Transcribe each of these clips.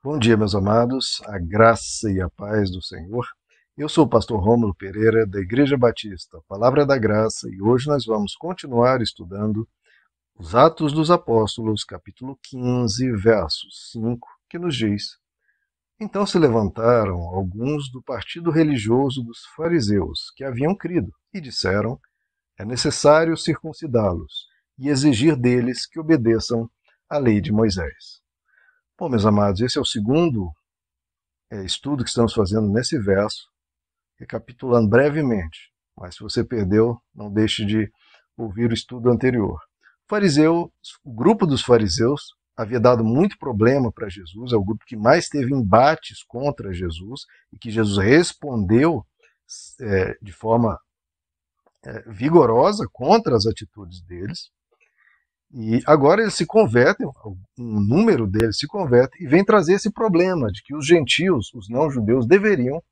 Bom dia, meus amados, a graça e a paz do Senhor. Eu sou o pastor Rômulo Pereira, da Igreja Batista, Palavra da Graça, e hoje nós vamos continuar estudando os Atos dos Apóstolos, capítulo 15, verso 5, que nos diz: Então se levantaram alguns do partido religioso dos fariseus que haviam crido e disseram: É necessário circuncidá-los e exigir deles que obedeçam à lei de Moisés. Bom, meus amados, esse é o segundo é, estudo que estamos fazendo nesse verso, recapitulando brevemente. Mas se você perdeu, não deixe de ouvir o estudo anterior. O fariseu, o grupo dos fariseus havia dado muito problema para Jesus, é o grupo que mais teve embates contra Jesus e que Jesus respondeu é, de forma é, vigorosa contra as atitudes deles. E agora eles se convertem, um número deles se converte e vem trazer esse problema de que os gentios, os não-judeus, deveriam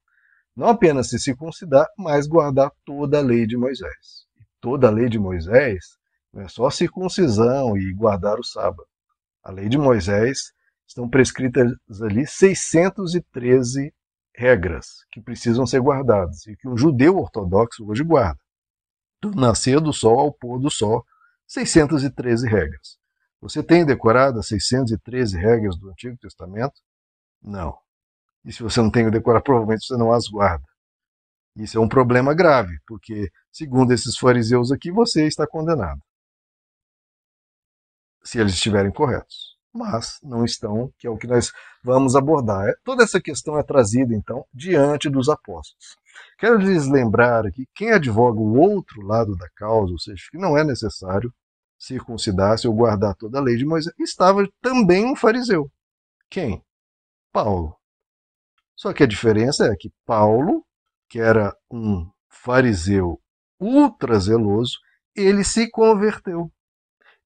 não apenas se circuncidar, mas guardar toda a lei de Moisés. Toda a lei de Moisés não é só circuncisão e guardar o sábado. A lei de Moisés estão prescritas ali 613 regras que precisam ser guardadas e que um judeu ortodoxo hoje guarda. Do nascer do sol ao pôr do sol, 613 regras. Você tem decorado as 613 regras do Antigo Testamento? Não. E se você não tem decorado, provavelmente você não as guarda. Isso é um problema grave, porque, segundo esses fariseus aqui, você está condenado. Se eles estiverem corretos. Mas não estão, que é o que nós vamos abordar. Toda essa questão é trazida, então, diante dos apóstolos. Quero lhes lembrar aqui, quem advoga o outro lado da causa, ou seja, que não é necessário circuncidar-se ou guardar toda a lei de Moisés, estava também um fariseu. Quem? Paulo. Só que a diferença é que Paulo, que era um fariseu ultra zeloso, ele se converteu.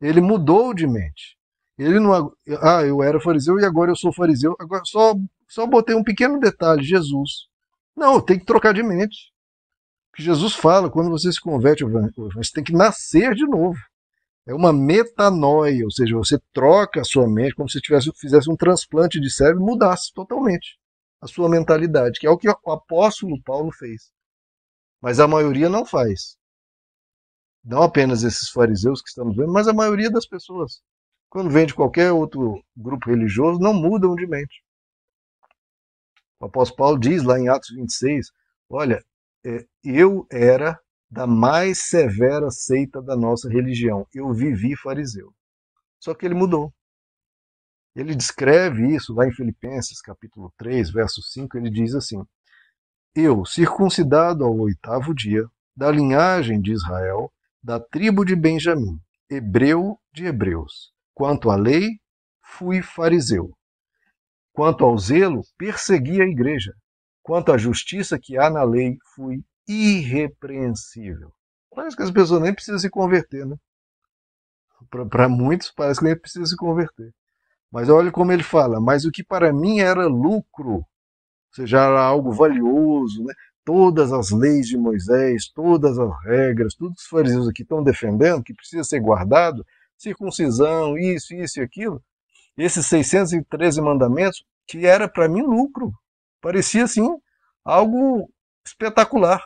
Ele mudou de mente. Ele não. Ah, eu era fariseu e agora eu sou fariseu. Agora só, só botei um pequeno detalhe: Jesus. Não, tem que trocar de mente. Porque Jesus fala, quando você se converte, você tem que nascer de novo. É uma metanoia, ou seja, você troca a sua mente como se tivesse, fizesse um transplante de cérebro e mudasse totalmente a sua mentalidade, que é o que o apóstolo Paulo fez. Mas a maioria não faz. Não apenas esses fariseus que estamos vendo, mas a maioria das pessoas. Quando vem de qualquer outro grupo religioso, não mudam de mente. O apóstolo Paulo diz lá em Atos 26, olha, é, eu era da mais severa seita da nossa religião. Eu vivi fariseu. Só que ele mudou. Ele descreve isso lá em Filipenses, capítulo 3, verso 5, ele diz assim: Eu, circuncidado ao oitavo dia, da linhagem de Israel, da tribo de Benjamim, hebreu de hebreus. Quanto à lei, fui fariseu. Quanto ao zelo, persegui a igreja. Quanto à justiça que há na lei, fui irrepreensível. Parece que as pessoas nem precisam se converter, né? Para muitos parece que nem precisam se converter. Mas olha como ele fala, mas o que para mim era lucro, ou seja, era algo valioso, né? todas as leis de Moisés, todas as regras, tudo que os fariseus aqui estão defendendo, que precisa ser guardado, circuncisão, isso, isso e aquilo, esses 613 mandamentos, que era para mim lucro. Parecia assim algo espetacular.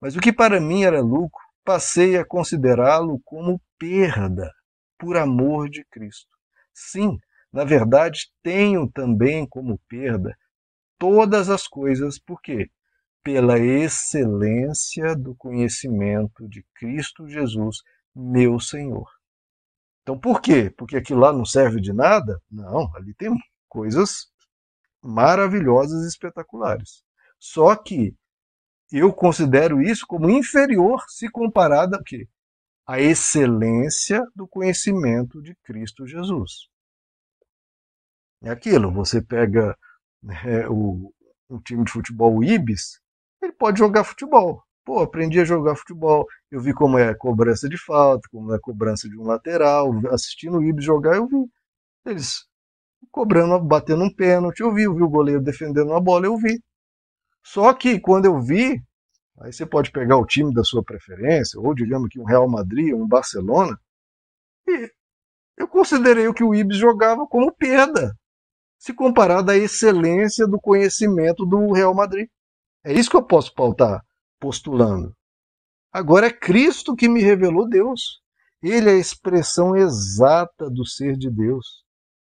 Mas o que para mim era lucro, passei a considerá-lo como perda por amor de Cristo. Sim, na verdade, tenho também como perda todas as coisas, por quê? Pela excelência do conhecimento de Cristo Jesus, meu Senhor. Então, por quê? Porque aquilo lá não serve de nada? Não, ali tem coisas maravilhosas e espetaculares. Só que eu considero isso como inferior se comparado a quê? A excelência do conhecimento de Cristo Jesus. É aquilo, você pega é, o, time de futebol, o Ibis, ele pode jogar futebol. Pô, aprendi a jogar futebol, eu vi como é cobrança de falta, como é cobrança de um lateral, assistindo o Ibis jogar, eu vi. Eles cobrando, batendo um pênalti, eu vi, eu vi o goleiro defendendo uma bola, eu vi. Só que quando eu vi, aí você pode pegar o time da sua preferência, ou digamos que um Real Madrid, um Barcelona, e eu considerei o que o Ibis jogava como perda. se comparado à excelência do conhecimento do Real Madrid. É isso que eu posso pautar postulando. Agora é Cristo que me revelou Deus. Ele é a expressão exata do ser de Deus.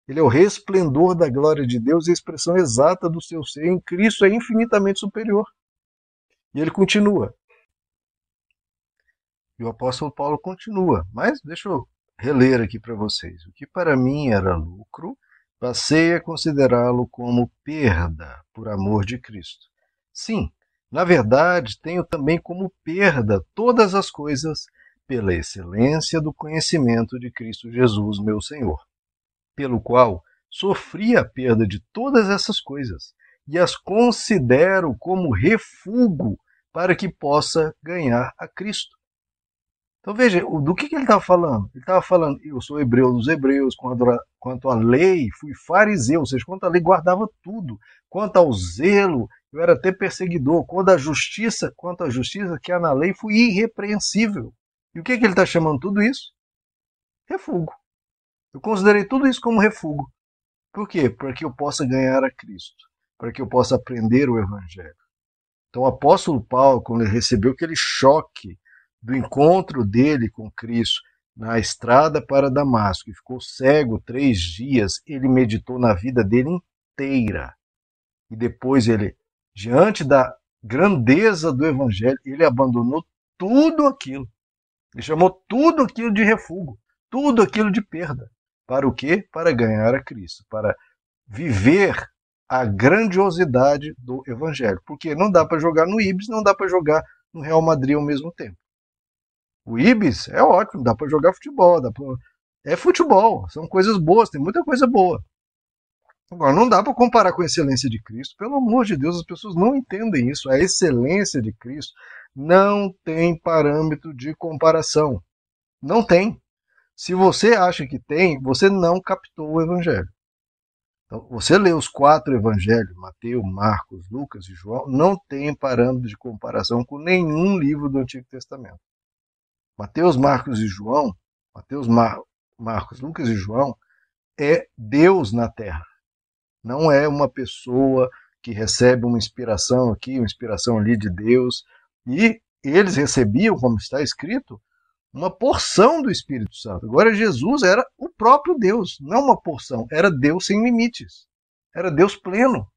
Ele é o resplendor da glória de Deus e a expressão exata do seu ser. Em Cristo é infinitamente superior. E ele continua. E o apóstolo Paulo continua, mas deixa eu reler aqui para vocês. O que para mim era lucro, passei a considerá-lo como perda por amor de Cristo. Sim, na verdade, tenho também como perda todas as coisas pela excelência do conhecimento de Cristo Jesus, meu Senhor, pelo qual sofri a perda de todas essas coisas e as considero como refúgio para que possa ganhar a Cristo então veja, do que, ele estava falando? Ele estava falando, eu sou hebreu dos hebreus, quanto, quanto à lei, fui fariseu, ou seja, quanto à lei guardava tudo. Quanto ao zelo, eu era até perseguidor. Quanto à justiça, quanto à justiça que há na lei, fui irrepreensível. E o que, que ele está chamando tudo isso? Refúgio. Eu considerei tudo isso como refúgio. Por quê? Para que eu possa ganhar a Cristo, para que eu possa aprender o Evangelho. Então o apóstolo Paulo, quando ele recebeu aquele choque do encontro dele com Cristo na estrada para Damasco e ficou cego três dias, ele meditou na vida dele inteira. E depois ele, diante da grandeza do Evangelho, ele abandonou tudo aquilo. Ele chamou tudo aquilo de refúgio, tudo aquilo de perda. Para o quê? Para ganhar a Cristo, para viver a grandiosidade do Evangelho. Porque não dá para jogar no Ibis, não dá para jogar no Real Madrid ao mesmo tempo. O Ibis é ótimo, dá para jogar futebol, dá pra... é futebol, são coisas boas, tem muita coisa boa. Agora, não dá para comparar com a excelência de Cristo. Pelo amor de Deus, as pessoas não entendem isso. A excelência de Cristo não tem parâmetro de comparação. Não tem. Se você acha que tem, você não captou o Evangelho. Então, você lê os quatro evangelhos, Mateus, Marcos, Lucas e João, não tem parâmetro de comparação com nenhum livro do Antigo Testamento. Mateus, Marcos e João, Mateus, Mar, Marcos, Lucas e João, é Deus na terra. Não é uma pessoa que recebe uma inspiração aqui, uma inspiração ali de Deus. E eles recebiam, como está escrito, uma porção do Espírito Santo. Agora, Jesus era o próprio Deus, não uma porção, era Deus sem limites, era Deus pleno.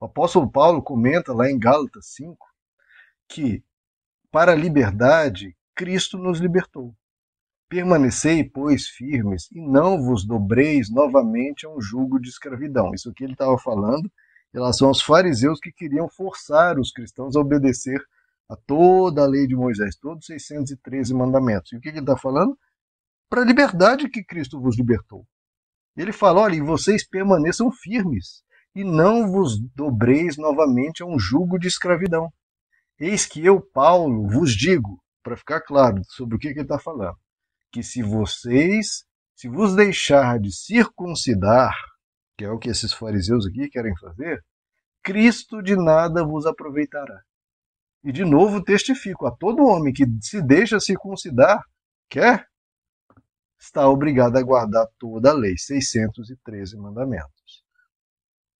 O apóstolo Paulo comenta lá em Gálatas 5 que para a liberdade Cristo nos libertou. Permanecei, pois, firmes e não vos dobreis novamente a um jugo de escravidão. Isso aqui ele estava falando em relação aos fariseus que queriam forçar os cristãos a obedecer a toda a lei de Moisés, todos os 613 mandamentos. E o que, que ele está falando? Para a liberdade que Cristo vos libertou. Ele fala: olha, e vocês permaneçam firmes e não vos dobreis novamente a um jugo de escravidão. Eis que eu, Paulo, vos digo para ficar claro sobre o que, que ele está falando, que se vocês, se vos deixar de circuncidar, que é o que esses fariseus aqui querem fazer, Cristo de nada vos aproveitará. E de novo testifico a todo homem que se deixa circuncidar, quer, está obrigado a guardar toda a lei, 613 mandamentos.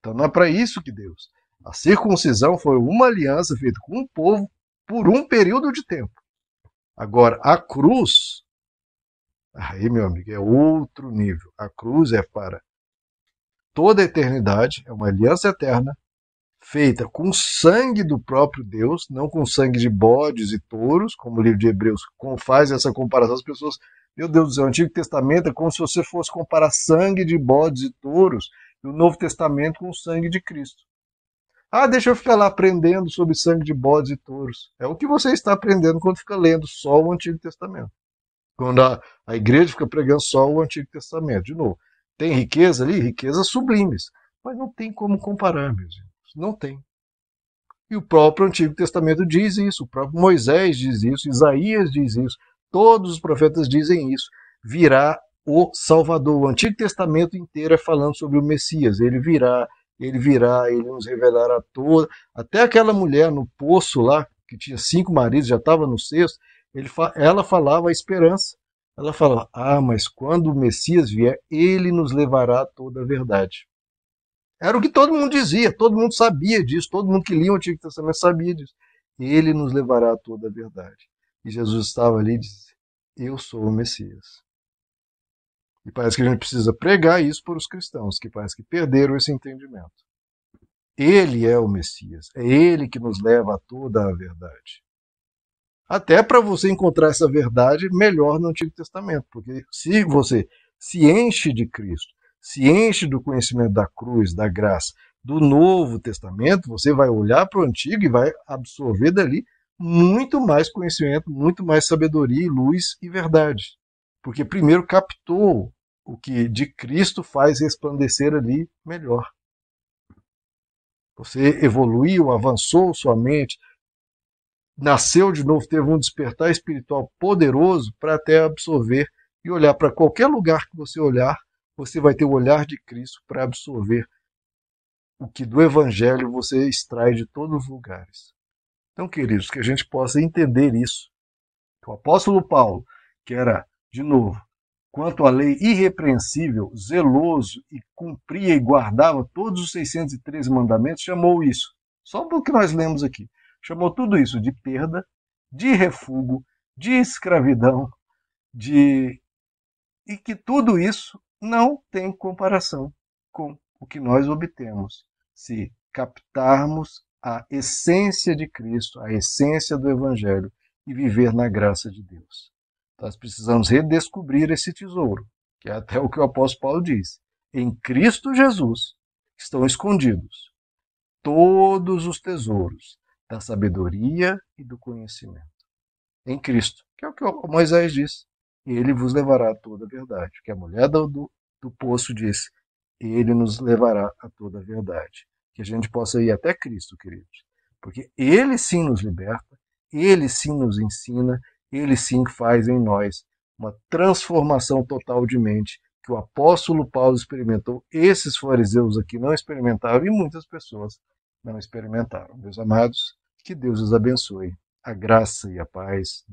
Então não é para isso que Deus. A circuncisão foi uma aliança feita com o povo por um período de tempo. Agora, a cruz, aí, meu amigo, é outro nível. A cruz é para toda a eternidade, é uma aliança eterna, feita com sangue do próprio Deus, não com sangue de bodes e touros, como o livro de Hebreus faz essa comparação. As pessoas, meu Deus do céu, o Antigo Testamento é como se você fosse comparar sangue de bodes e touros e o Novo Testamento com o sangue de Cristo. Ah, deixa eu ficar lá aprendendo sobre sangue de bodes e touros. É o que você está aprendendo quando fica lendo só o Antigo Testamento. Quando a, a igreja fica pregando só o Antigo Testamento. De novo, tem riqueza ali? Riquezas sublimes. Mas não tem como comparar, meus irmãos. Não tem. E o próprio Antigo Testamento diz isso, o próprio Moisés diz isso, Isaías diz isso, todos os profetas dizem isso. Virá o Salvador. O Antigo Testamento inteiro é falando sobre o Messias. Ele virá, ele virá, ele nos revelará toda. Até aquela mulher no poço lá, que tinha cinco maridos, já estava no sexto, ele, ela falava a esperança. Ela falava: Ah, mas quando o Messias vier, ele nos levará toda a verdade. Era o que todo mundo dizia, todo mundo sabia disso, todo mundo que lia o Antigo Testamento sabia disso. Ele nos levará a toda a verdade. E Jesus estava ali e disse: Eu sou o Messias. E parece que a gente precisa pregar isso para os cristãos, que parece que perderam esse entendimento. Ele é o Messias, é ele que nos leva a toda a verdade. Até para você encontrar essa verdade melhor no Antigo Testamento, porque se você se enche de Cristo, se enche do conhecimento da cruz, da graça, do Novo Testamento, você vai olhar para o Antigo e vai absorver dali muito mais conhecimento, muito mais sabedoria, luz e verdade. Porque primeiro captou o que de Cristo faz resplandecer ali melhor. Você evoluiu, avançou sua mente, nasceu de novo, teve um despertar espiritual poderoso para até absorver e olhar para qualquer lugar que você olhar, você vai ter o olhar de Cristo para absorver o que do Evangelho você extrai de todos os lugares. Então, queridos, que a gente possa entender isso. O apóstolo Paulo, que era, de novo, quanto à lei irrepreensível, zeloso e cumpria e guardava todos os 613 mandamentos, chamou isso, só que nós lemos aqui, chamou tudo isso de perda, de refúgio, de escravidão, de e que tudo isso não tem comparação com o que nós obtemos se captarmos a essência de Cristo, a essência do Evangelho e viver na graça de Deus. Nós precisamos redescobrir esse tesouro, que é até o que o apóstolo Paulo diz. Em Cristo Jesus estão escondidos todos os tesouros da sabedoria e do conhecimento. Em Cristo, que é o que Moisés diz. Ele vos levará a toda a verdade. Que a mulher do, do, poço disse, ele nos levará a toda a verdade. Que a gente possa ir até Cristo, queridos. Porque ele sim nos liberta, ele sim nos ensina, ele sim faz em nós uma transformação total de mente que o apóstolo Paulo experimentou. Esses fariseus aqui não experimentaram e muitas pessoas não experimentaram. Meus amados, que Deus os abençoe. A graça e a paz